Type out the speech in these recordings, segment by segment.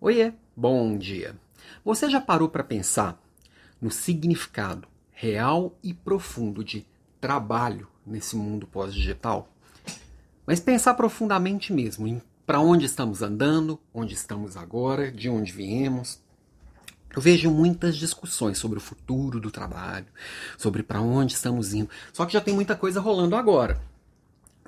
Oiê, bom dia. Você já parou para pensar no significado real e profundo de trabalho nesse mundo pós-digital? Mas pensar profundamente mesmo em para onde estamos andando, onde estamos agora, de onde viemos. Eu vejo muitas discussões sobre o futuro do trabalho, sobre para onde estamos indo. Só que já tem muita coisa rolando agora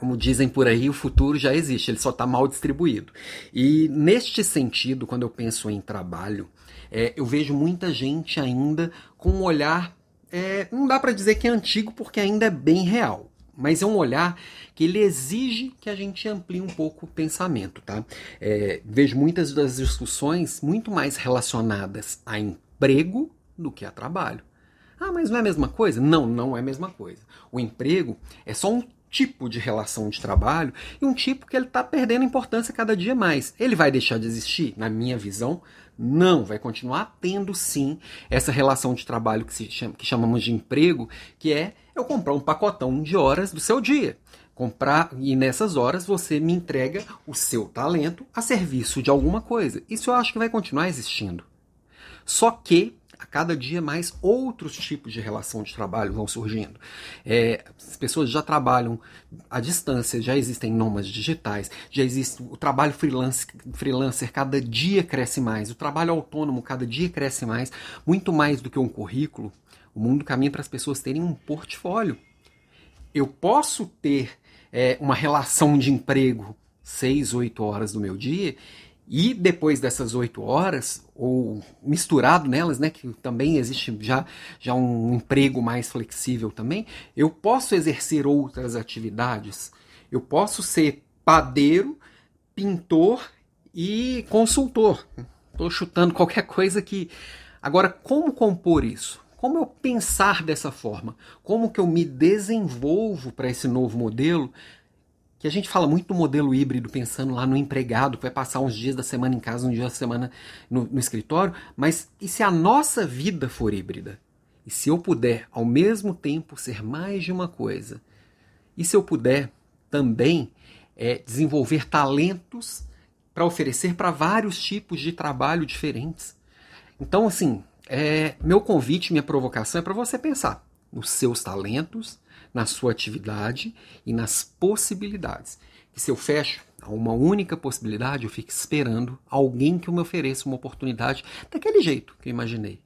como dizem por aí, o futuro já existe, ele só está mal distribuído. E neste sentido, quando eu penso em trabalho, é, eu vejo muita gente ainda com um olhar, é, não dá para dizer que é antigo, porque ainda é bem real. Mas é um olhar que ele exige que a gente amplie um pouco o pensamento, tá? É, vejo muitas das discussões muito mais relacionadas a emprego do que a trabalho. Ah, mas não é a mesma coisa? Não, não é a mesma coisa. O emprego é só um tipo de relação de trabalho e um tipo que ele está perdendo importância cada dia mais. Ele vai deixar de existir? Na minha visão, não. Vai continuar tendo sim essa relação de trabalho que, chama, que chamamos de emprego, que é eu comprar um pacotão de horas do seu dia. Comprar e nessas horas você me entrega o seu talento a serviço de alguma coisa. Isso eu acho que vai continuar existindo. Só que a cada dia mais outros tipos de relação de trabalho vão surgindo. É, pessoas já trabalham à distância, já existem nômades digitais, já existe o trabalho freelance, freelancer cada dia cresce mais, o trabalho autônomo cada dia cresce mais, muito mais do que um currículo. O mundo caminha para as pessoas terem um portfólio. Eu posso ter é, uma relação de emprego seis, oito horas do meu dia e depois dessas oito horas, ou misturado nelas, né, que também existe já, já um emprego mais flexível também, eu posso exercer outras atividades. Eu posso ser padeiro, pintor e consultor. Estou chutando qualquer coisa que. Agora, como compor isso? Como eu pensar dessa forma? Como que eu me desenvolvo para esse novo modelo que a gente fala muito do modelo híbrido, pensando lá no empregado, que vai passar uns dias da semana em casa, um dia da semana no, no escritório, mas e se a nossa vida for híbrida? E se eu puder, ao mesmo tempo, ser mais de uma coisa? E se eu puder também é, desenvolver talentos para oferecer para vários tipos de trabalho diferentes? Então, assim, é, meu convite, minha provocação é para você pensar nos seus talentos, na sua atividade e nas possibilidades. E se eu fecho a uma única possibilidade, eu fico esperando alguém que me ofereça uma oportunidade daquele jeito que eu imaginei.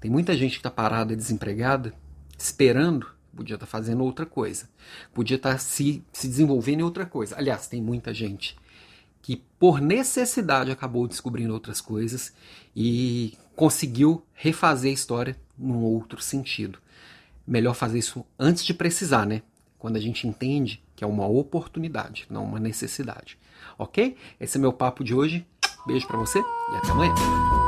Tem muita gente que está parada, desempregada, esperando, podia estar tá fazendo outra coisa, podia estar tá se, se desenvolvendo em outra coisa. Aliás, tem muita gente que por necessidade acabou descobrindo outras coisas e conseguiu refazer a história num outro sentido melhor fazer isso antes de precisar, né? Quando a gente entende que é uma oportunidade, não uma necessidade. Ok? Esse é meu papo de hoje. Beijo para você e até amanhã.